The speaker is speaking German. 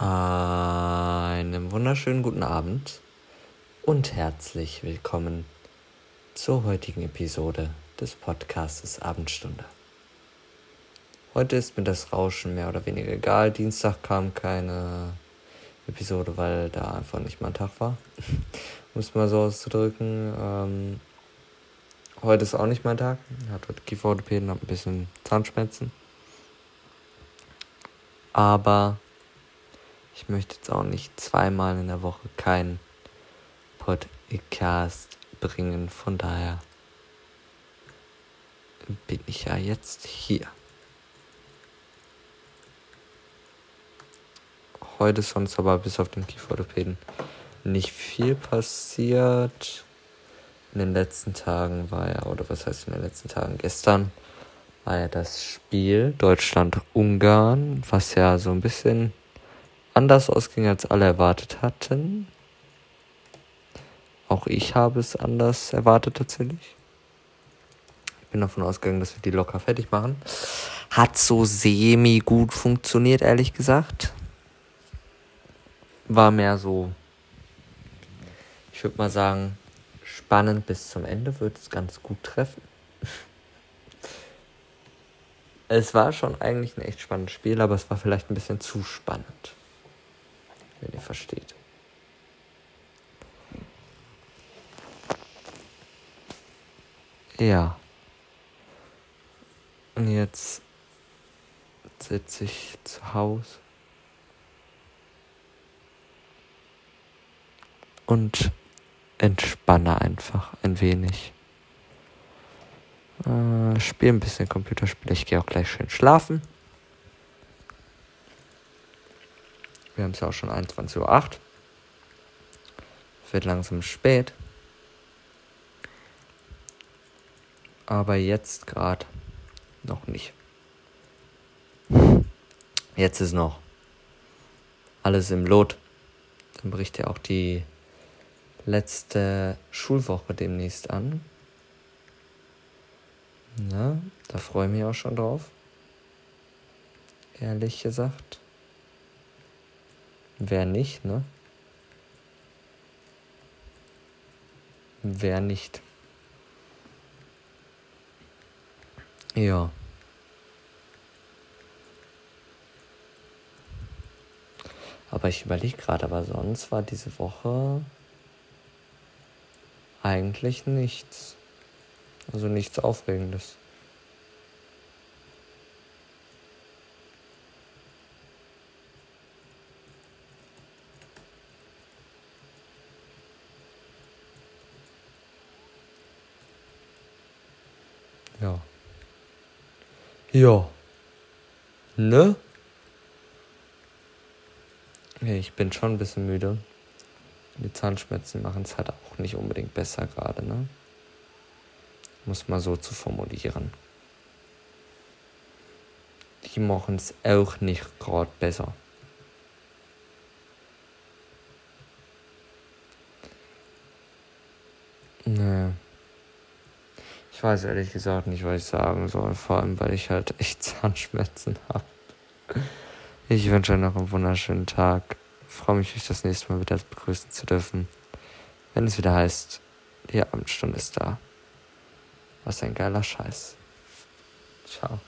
Einen wunderschönen guten Abend und herzlich willkommen zur heutigen Episode des Podcastes Abendstunde. Heute ist mir das Rauschen mehr oder weniger egal. Dienstag kam keine Episode, weil da einfach nicht mein Tag war. um es mal so auszudrücken. Ähm, heute ist auch nicht mein Tag. Ich hatte Kieferorthopäden, habe ein bisschen Zahnschmerzen. Aber ich möchte jetzt auch nicht zweimal in der Woche keinen Podcast bringen. Von daher bin ich ja jetzt hier. Heute ist sonst aber bis auf den Kieferorthopäden nicht viel passiert. In den letzten Tagen war ja, oder was heißt in den letzten Tagen? Gestern war ja das Spiel Deutschland-Ungarn, was ja so ein bisschen anders ausging, als alle erwartet hatten. Auch ich habe es anders erwartet tatsächlich. Ich bin davon ausgegangen, dass wir die locker fertig machen. Hat so semi gut funktioniert, ehrlich gesagt. War mehr so, ich würde mal sagen, spannend bis zum Ende, wird es ganz gut treffen. Es war schon eigentlich ein echt spannendes Spiel, aber es war vielleicht ein bisschen zu spannend wenn ihr versteht. Ja. Und jetzt sitze ich zu Hause und entspanne einfach ein wenig. Äh, spiele ein bisschen Computerspiele. Ich gehe auch gleich schön schlafen. Wir haben es ja auch schon 21.08 Uhr. Es wird langsam spät. Aber jetzt gerade noch nicht. Jetzt ist noch alles im Lot. Dann bricht ja auch die letzte Schulwoche demnächst an. Na, da freue ich mich auch schon drauf. Ehrlich gesagt. Wer nicht, ne? Wer nicht? Ja. Aber ich überlege gerade, aber sonst war diese Woche eigentlich nichts. Also nichts Aufregendes. Ja. Ja. Ne? Ich bin schon ein bisschen müde. Die Zahnschmerzen machen es halt auch nicht unbedingt besser gerade, ne? Muss mal so zu formulieren. Die machen es auch nicht gerade besser. Nee. Ich weiß ehrlich gesagt nicht, was ich sagen soll. Vor allem, weil ich halt echt Zahnschmerzen habe. Ich wünsche euch noch einen wunderschönen Tag. Ich freue mich, euch das nächste Mal wieder begrüßen zu dürfen. Wenn es wieder heißt, die Abendstunde ist da. Was ein geiler Scheiß. Ciao.